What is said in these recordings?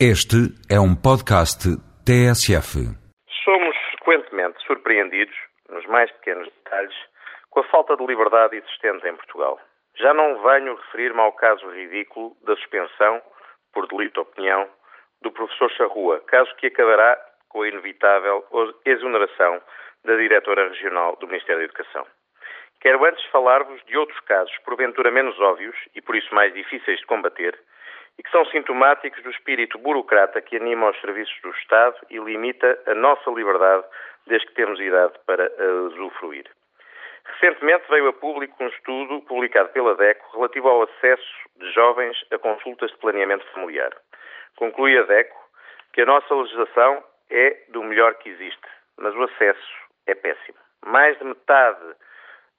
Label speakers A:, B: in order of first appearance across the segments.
A: Este é um podcast TSF.
B: Somos frequentemente surpreendidos, nos mais pequenos detalhes, com a falta de liberdade existente em Portugal. Já não venho referir-me ao caso ridículo da suspensão, por delito de opinião, do professor Charrua, caso que acabará com a inevitável exoneração da diretora regional do Ministério da Educação. Quero antes falar-vos de outros casos, porventura menos óbvios e por isso mais difíceis de combater, e que são sintomáticos do espírito burocrata que anima os serviços do Estado e limita a nossa liberdade desde que temos idade para usufruir. Recentemente veio a público um estudo publicado pela DECO relativo ao acesso de jovens a consultas de planeamento familiar. Conclui a DECO que a nossa legislação é do melhor que existe, mas o acesso é péssimo. Mais de metade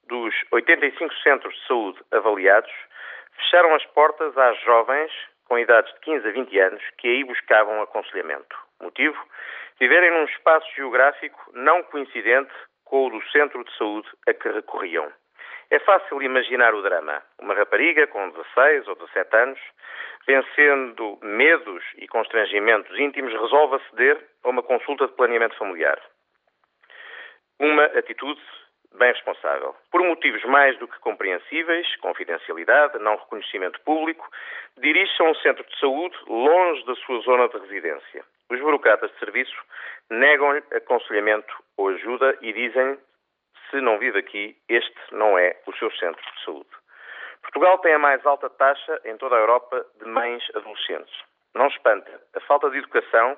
B: dos 85 centros de saúde avaliados fecharam as portas às jovens com idades de 15 a 20 anos que aí buscavam aconselhamento. Motivo? Viverem num espaço geográfico não coincidente com o do centro de saúde a que recorriam. É fácil imaginar o drama. Uma rapariga com 16 ou 17 anos, vencendo medos e constrangimentos íntimos, resolve aceder a uma consulta de planeamento familiar. Uma atitude bem responsável. Por motivos mais do que compreensíveis, confidencialidade, não reconhecimento público, dirige-se a um centro de saúde longe da sua zona de residência. Os burocratas de serviço negam-lhe aconselhamento ou ajuda e dizem se não vive aqui, este não é o seu centro de saúde. Portugal tem a mais alta taxa em toda a Europa de mães adolescentes. Não espanta a falta de educação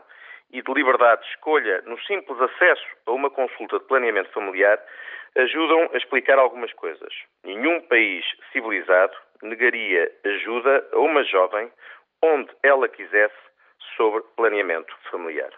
B: e de liberdade de escolha no simples acesso a uma consulta de planeamento familiar ajudam a explicar algumas coisas. Nenhum país civilizado negaria ajuda a uma jovem onde ela quisesse sobre planeamento familiar.